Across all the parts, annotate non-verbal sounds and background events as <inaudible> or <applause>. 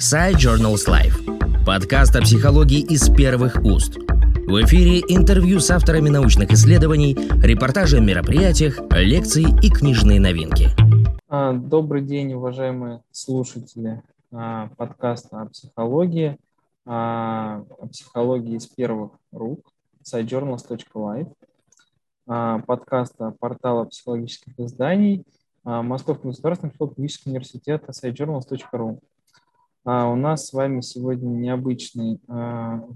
Side Journals Life. Подкаст о психологии из первых уст. В эфире интервью с авторами научных исследований, репортажи о мероприятиях, лекции и книжные новинки. А, добрый день, уважаемые слушатели а, подкаста о психологии, а, о психологии из первых рук, sidejournals.life, подкаста портала психологических изданий Московского государственного психологического университета sidejournals.ru. У нас с вами сегодня необычный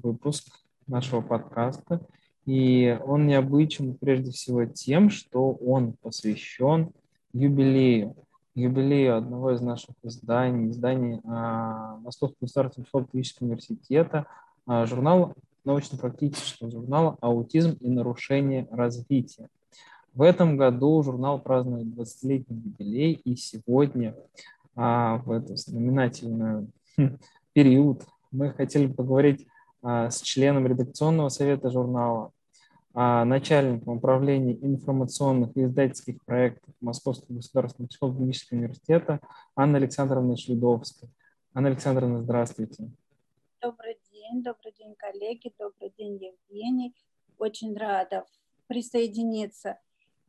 выпуск нашего подкаста, и он необычен прежде всего тем, что он посвящен юбилею юбилею одного из наших изданий, изданий а, Московского государственного психологического университета, а, журнал научно-практического журнала «Аутизм и нарушение развития». В этом году журнал празднует 20-летний юбилей, и сегодня а, в этот знаменательный <laughs> период мы хотели поговорить а, с членом редакционного совета журнала, а, начальником управления информационных и издательских проектов Московского государственного психологического университета Анна Александровна Шлюдовская. Анна Александровна, здравствуйте. Добрый день, добрый день, коллеги, добрый день, Евгений. Очень рада присоединиться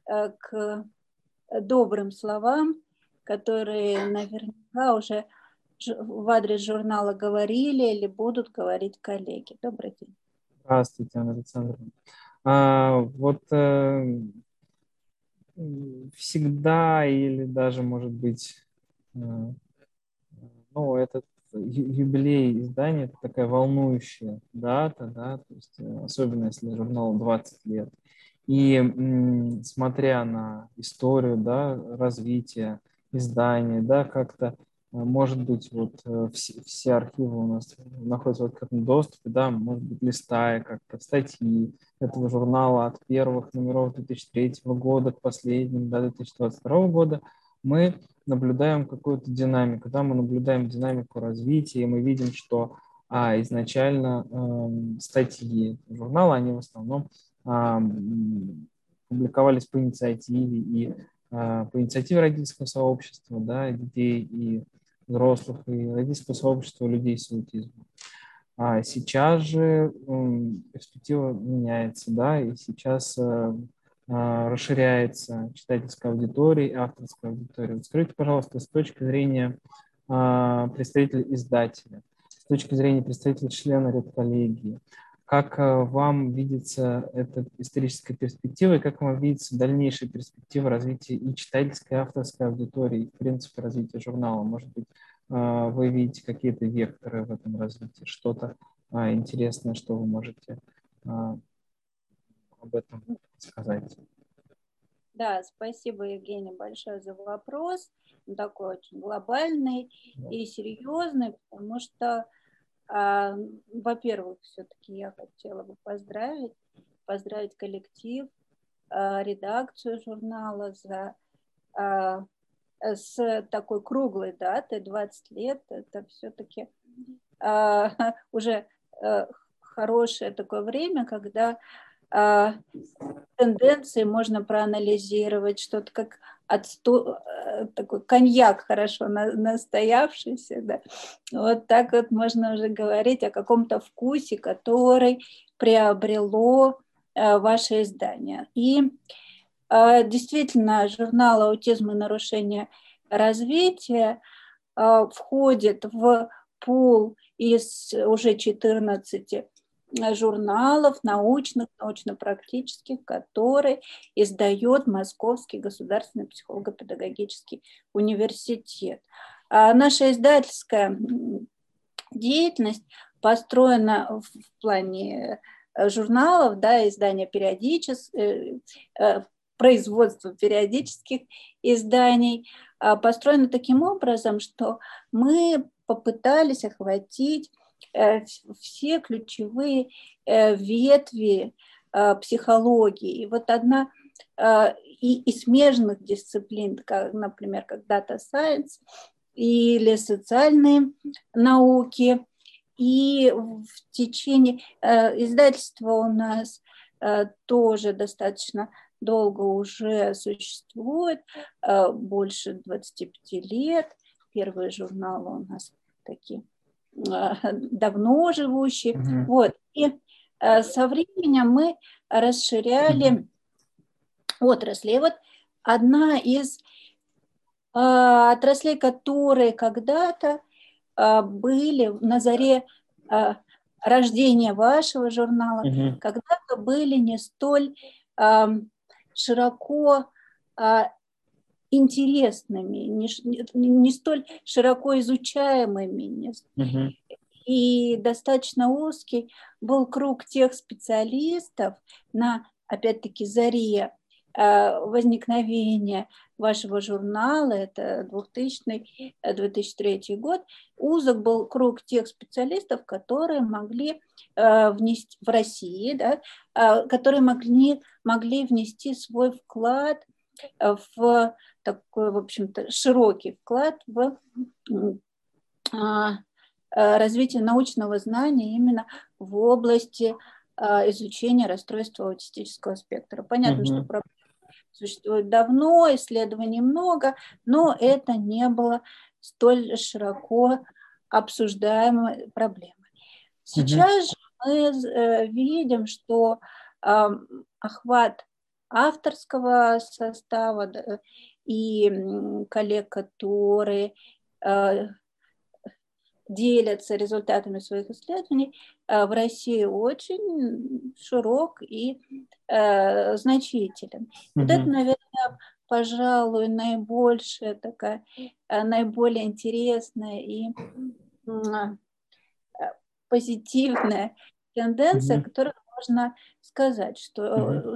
э, к добрым словам, которые наверняка уже в адрес журнала говорили или будут говорить коллеги. Добрый день. Здравствуйте, Анна Александровна. А, вот э, всегда или даже, может быть, э, ну, этот юбилей издания это такая волнующая дата, да, то есть, э, особенно если журналу 20 лет. И смотря на историю, да, развития издания, да, как-то Э, может быть, вот э, все, все архивы у нас находятся в открытом доступе, да, может быть, листая как-то статьи этого журнала от первых номеров 2003 года к последним, да, 2022 года, мы наблюдаем какую-то динамику, да, мы наблюдаем динамику развития, и мы видим, что а, изначально э, статьи журнала, они в основном э, публиковались по инициативе и по инициативе родительского сообщества, да, детей и взрослых и родительского сообщества людей с аутизмом. А сейчас же перспектива меняется, да, и сейчас э, а, расширяется читательская аудитория и авторская аудитория. Вот скажите, пожалуйста, с точки зрения а, представителя издателя, с точки зрения представителя члена редколлегии, как э, вам видится эта историческая перспектива и как вам видится дальнейшая перспектива развития и читательской, и авторской аудитории, и, в принципе, развития журнала? Может быть, э, вы видите какие-то векторы в этом развитии, что-то э, интересное, что вы можете об этом сказать? Да, спасибо, Евгений, большое за вопрос. Он такой очень глобальный и серьезный, потому что во-первых, все-таки я хотела бы поздравить, поздравить коллектив, а, редакцию журнала за а, с такой круглой датой, 20 лет, это все-таки <laughs> уже хорошее такое время, когда тенденции можно проанализировать, что-то как отсто... Э, такой коньяк хорошо настоявшийся, да. Вот так вот можно уже говорить о каком-то вкусе, который приобрело э, ваше издание. И э, действительно, журнал «Аутизм и нарушение развития» входит в пул из уже 14 журналов научных, научно-практических, которые издает Московский государственный психолого-педагогический университет. А наша издательская деятельность построена в плане э, журналов, да, издания периодических, э, э, производства периодических изданий, а построена таким образом, что мы попытались охватить все ключевые э, ветви э, психологии. И вот одна и, и смежных дисциплин, как, например, как Data Science или социальные науки. И в течение издательства у нас тоже достаточно долго уже существует, больше 25 лет. Первые журналы у нас такие давно живущие. Угу. Вот. И со временем мы расширяли угу. отрасли. И вот одна из отраслей, которые когда-то были на заре рождения вашего журнала, угу. когда-то были не столь широко интересными, не, не столь широко изучаемыми. Угу. И достаточно узкий был круг тех специалистов на, опять-таки, заре э, возникновения вашего журнала, это 2000-2003 э, год, узок был круг тех специалистов, которые могли э, внести в России, да, которые могли, могли внести свой вклад в такой, в общем-то, широкий вклад в а, а, развитие научного знания именно в области а, изучения расстройства аутистического спектра. Понятно, угу. что проблема существует давно, исследований много, но это не было столь широко обсуждаемой проблемой. Сейчас угу. же мы э, видим, что охват авторского состава и коллег, которые э, делятся результатами своих исследований, э, в России очень широк и э, значителен. Mm-hmm. Вот это, наверное, пожалуй, наибольшая такая, наиболее интересная и позитивная тенденция, mm-hmm. которую можно сказать, что mm-hmm.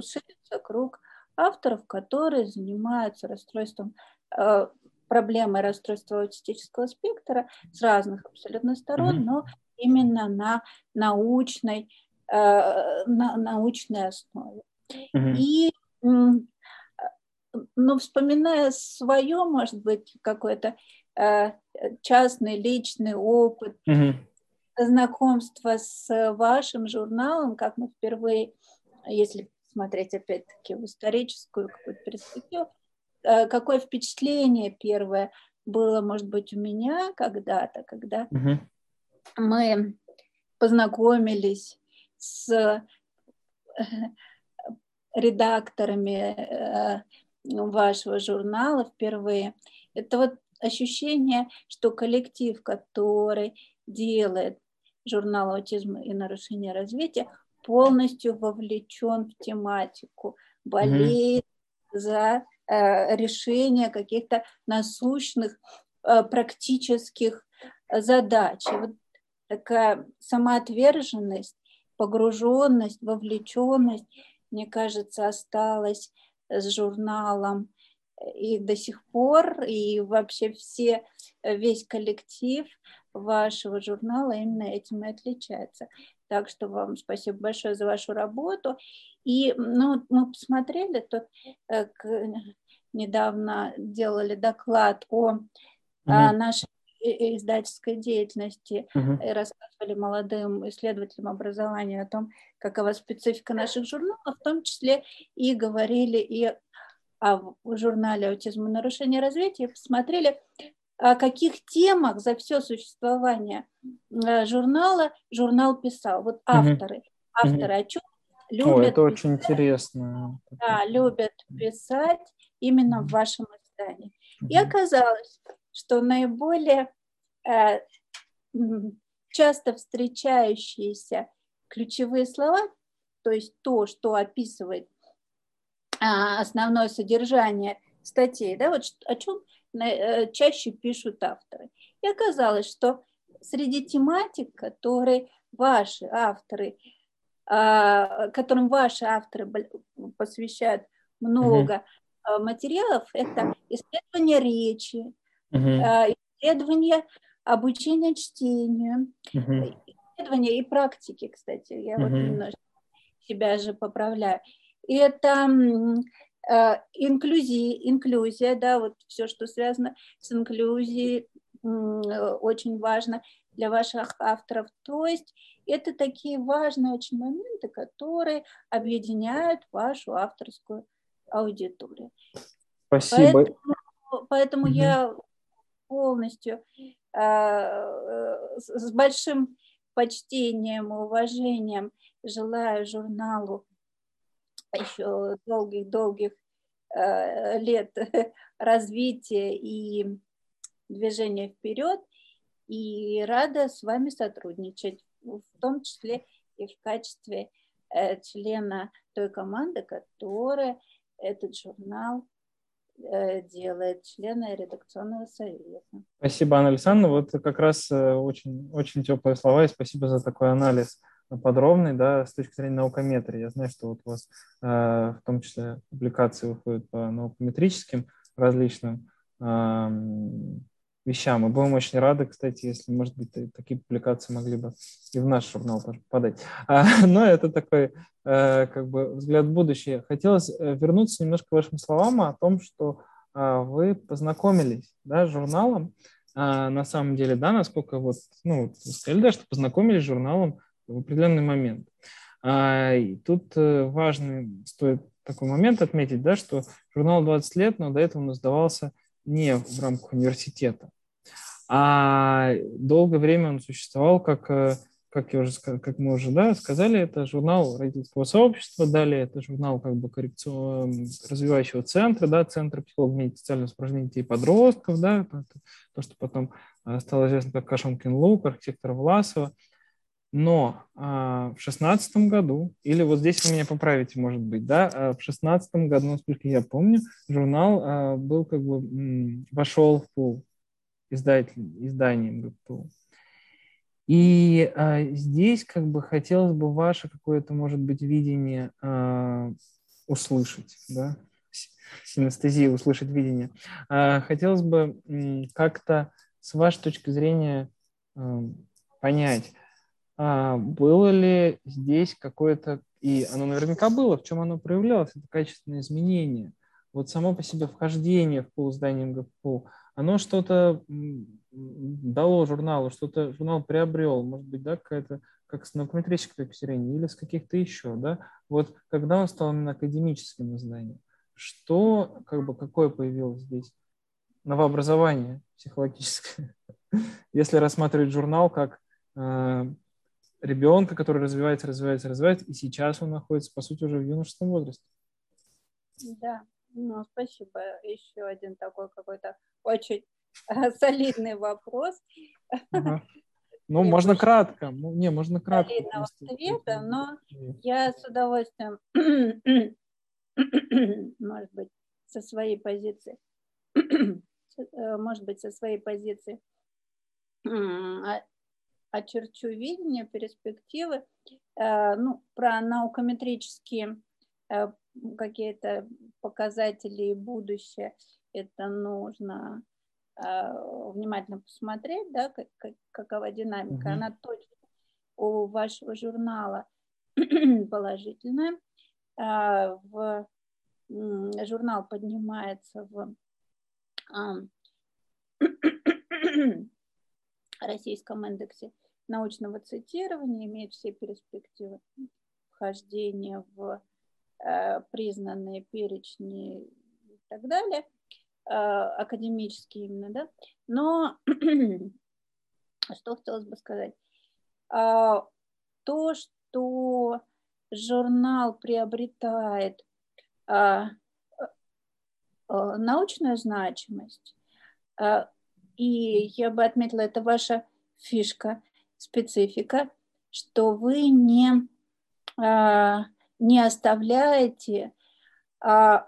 Круг авторов, которые занимаются расстройством э, проблемой расстройства аутистического спектра с разных абсолютно сторон, mm-hmm. но именно на научной, э, на научной основе. Mm-hmm. И ну, вспоминая свое, может быть, какой-то э, частный, личный опыт mm-hmm. знакомства с вашим журналом, как мы впервые, если смотреть опять-таки в историческую какую-то перспективу, э, какое впечатление первое было, может быть, у меня когда-то, когда угу. мы познакомились с э, редакторами э, вашего журнала впервые. Это вот ощущение, что коллектив, который делает журнал «Аутизм и нарушение развития», полностью вовлечен в тематику, болеет mm-hmm. за э, решение каких-то насущных э, практических задач. И вот такая самоотверженность, погруженность, вовлеченность, мне кажется, осталась с журналом и до сих пор, и вообще все, весь коллектив вашего журнала именно этим и отличается. Так что вам спасибо большое за вашу работу. И ну, мы посмотрели, тут э, недавно делали доклад о угу. нашей издательской деятельности угу. и рассказывали молодым исследователям образования о том, какова специфика наших журналов, в том числе и говорили и о журнале «Аутизм и нарушение развития», посмотрели, о каких темах за все существование э, журнала журнал писал. Вот авторы. Угу. Авторы о чем любят... О, это очень интересно. Да, любят писать именно в вашем издании. И оказалось, что наиболее э, часто встречающиеся ключевые слова, то есть то, что описывает э, основное содержание статей, да, вот о чем чаще пишут авторы. И оказалось, что среди тематик, которые ваши авторы, а, которым ваши авторы посвящают много угу. материалов, это исследование речи, угу. исследование обучения чтению, угу. исследование и практики, кстати, я угу. вот немножко себя же поправляю. И это Э, инклюзия, инклюзия, да, вот все, что связано с инклюзией, очень важно для ваших авторов. То есть это такие важные очень моменты, которые объединяют вашу авторскую аудиторию. Спасибо. Поэтому, поэтому угу. я полностью э, с большим почтением и уважением желаю журналу еще долгих-долгих э, лет <laughs> развития и движения вперед. И рада с вами сотрудничать, в том числе и в качестве э, члена той команды, которая этот журнал Э, делает члены редакционного совета. Спасибо, Анна Александровна. Вот как раз очень, очень теплые слова и спасибо за такой анализ подробный, да, с точки зрения наукометрии. Я знаю, что вот у вас э, в том числе публикации выходят по наукометрическим различным вещам. Мы будем очень рады, кстати, если, может быть, такие публикации могли бы и в наш журнал тоже подать. А, <laughs> но это такой э, как бы взгляд в будущее. Хотелось э, вернуться немножко к вашим словам о том, что э, вы познакомились да, с журналом. А, на самом деле, да, насколько вот, ну, вы сказали, да, что познакомились с журналом в определенный момент. А, и тут важный стоит такой момент отметить, да, что журнал 20 лет, но до этого он издавался не в рамках университета. А долгое время он существовал как, э, как, я уже, как мы уже да, сказали, это журнал родительского сообщества, далее это журнал как бы коррекционного развивающего центра, да, Центр психологии социального сопровождения детей и подростков, да, то, что потом э, стало известно как Кашомкин Лук, архитектор Власова. Но а, в шестнадцатом году, или вот здесь вы меня поправите, может быть, да, а в шестнадцатом году, насколько я помню, журнал а, был как бы м, вошел в пул издатель, изданием ГПУ. И а, здесь как бы хотелось бы ваше какое-то, может быть, видение а, услышать, да, синестезии услышать видение. А, хотелось бы м, как-то с вашей точки зрения а, понять, а, было ли здесь какое-то, и оно наверняка было, в чем оно проявлялось, это качественное изменение. Вот само по себе вхождение в пул здания МГПУ, оно что-то дало журналу, что-то журнал приобрел, может быть, да, какая-то как с наукометрической точки зрения или с каких-то еще, да, вот когда он стал именно академическим изданием, что, как бы, какое появилось здесь новообразование психологическое, <laughs> если рассматривать журнал как э, ребенка, который развивается, развивается, развивается, и сейчас он находится, по сути, уже в юношеском возрасте. Да, ну, спасибо. Еще один такой какой-то очень солидный вопрос. Ага. <laughs> Ну, можно кратко. Ну, не, можно кратко. Солидного ответа, но я с удовольствием, <clears throat> может быть, со своей позиции, <clears throat> э, может быть, со своей позиции очерчу видение, перспективы, э, ну, про наукометрические э, какие-то показатели и будущее, это нужно э, внимательно посмотреть, да, как, как, какова динамика. Mm-hmm. Она точно у вашего журнала <clears throat> положительная. В журнал поднимается в <clears throat> российском индексе научного цитирования, имеет все перспективы вхождения в э, признанные перечни и так далее, э, академические именно, да. Но <clears throat> что хотелось бы сказать? Э, то, что журнал приобретает э, э, научную значимость, э, и я бы отметила, это ваша фишка, специфика, что вы не, а, не оставляете а,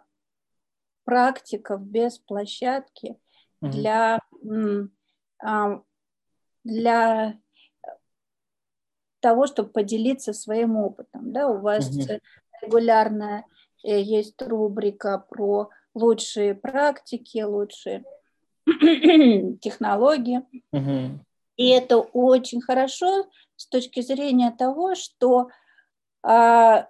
практиков без площадки для, а, для того, чтобы поделиться своим опытом. Да? У вас угу. регулярно э, есть рубрика про лучшие практики, лучшие <clears throat> технологии. Угу. И это очень хорошо с точки зрения того, что а,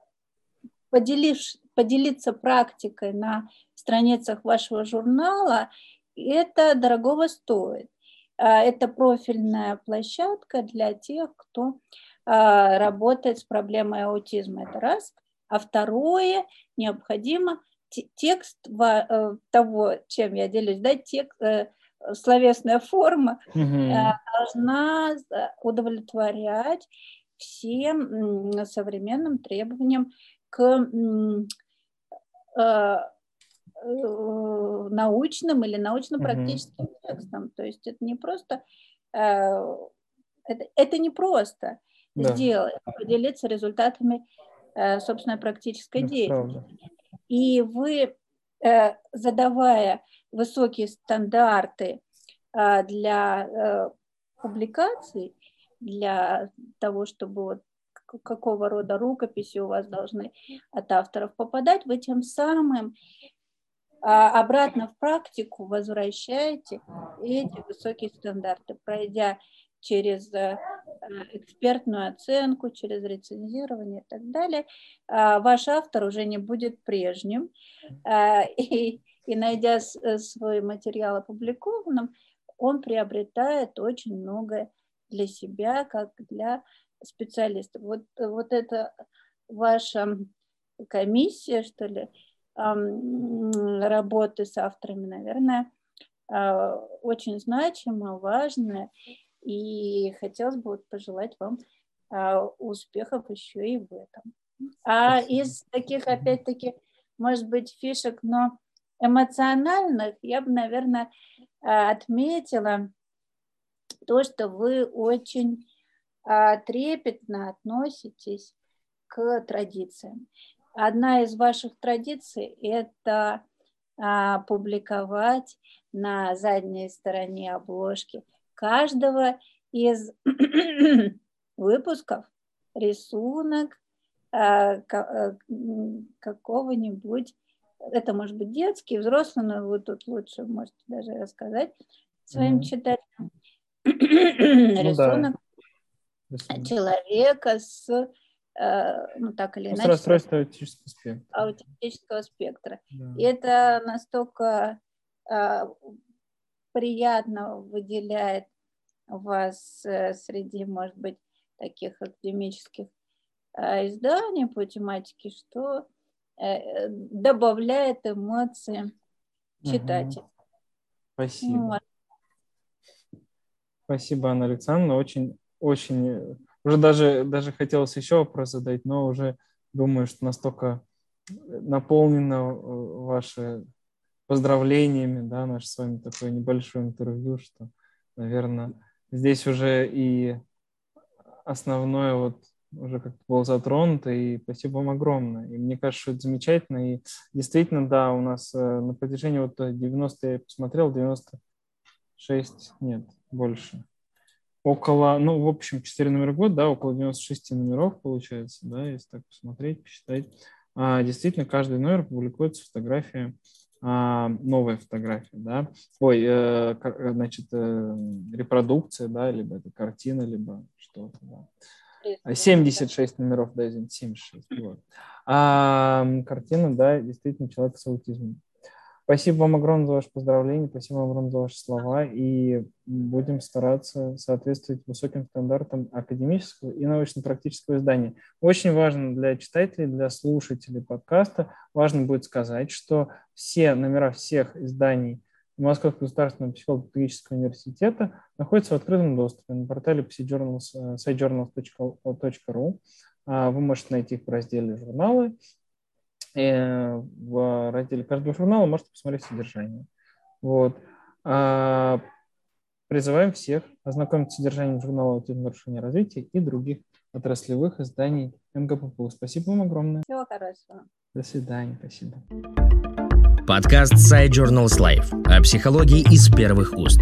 поделив, поделиться практикой на страницах вашего журнала, это дорогого стоит. А, это профильная площадка для тех, кто а, работает с проблемой аутизма. Это раз. А второе, необходимо текст э, того, чем я делюсь, да, текст, э, словесная форма угу. должна удовлетворять всем современным требованиям к научным или научно-практическим угу. текстам. То есть это не просто это, это не просто да. сделать, поделиться результатами собственной практической это деятельности. Правда. И вы, задавая высокие стандарты а, для э, публикаций, для того, чтобы вот какого рода рукописи у вас должны от авторов попадать, вы тем самым а, обратно в практику возвращаете эти высокие стандарты, пройдя через э, экспертную оценку, через рецензирование и так далее, а, ваш автор уже не будет прежним. <laughs> И и найдя э, свой материал опубликованным, он приобретает очень многое для себя, как для специалиста. Вот, вот это ваша комиссия, что ли, работы с авторами, наверное, а, очень значима, важная, и хотелось бы пожелать вам а, успехов еще и в этом. А из таких, опять-таки, может быть, фишек, но эмоциональных я бы, наверное, э, отметила то, что вы очень э, трепетно относитесь к традициям. Одна из ваших традиций – это а, публиковать на задней стороне обложки каждого из <clears throat> выпусков рисунок а, какого-нибудь это может быть детский, взрослый, но вы тут лучше можете даже рассказать своим mm-hmm. читателям. Ну, Рисунок да. человека с, э, ну так или иначе, с расстройством аутического спектра. Аутического спектра. Да. И это настолько э, приятно выделяет вас э, среди, может быть, таких академических изданий по тематике, что Э, добавляет эмоции читателя. Спасибо. Вот. Спасибо, Анна Александровна. Очень, очень... Уже даже, даже хотелось еще вопрос задать, но уже думаю, что настолько наполнено э, ваше поздравлениями, да, наше с вами такое небольшое интервью, что, наверное, здесь уже и основное вот уже как было затронуто, и спасибо вам огромное. И мне кажется, что это замечательно. И действительно, да, у нас э, на протяжении вот 90, я посмотрел, 96, нет, больше. Около, ну, в общем, 4 номера год, да, около 96 номеров получается, да, если так посмотреть, посчитать. А, действительно, каждый номер публикуется фотография, а, новая фотография, да, ой, э, значит, э, репродукция, да, либо это картина, либо что-то, да. 76 номеров, да, извините, 76. Вот. А картина, да, действительно человек с аутизмом. Спасибо вам огромное за ваше поздравление, спасибо вам огромное за ваши слова, и будем стараться соответствовать высоким стандартам академического и научно-практического издания. Очень важно для читателей, для слушателей подкаста, важно будет сказать, что все номера всех изданий – Московского государственного психолого-педагогического университета находится в открытом доступе на портале sitejournals.ru. А, вы можете найти их в разделе «Журналы». И в разделе каждого журнала можете посмотреть содержание. Вот. А, призываем всех ознакомиться с содержанием журнала «Аутизм нарушения развития» и других отраслевых изданий МГППУ. Спасибо вам огромное. Всего хорошего. До свидания. Спасибо. Подкаст Side Journals Life о психологии из первых уст.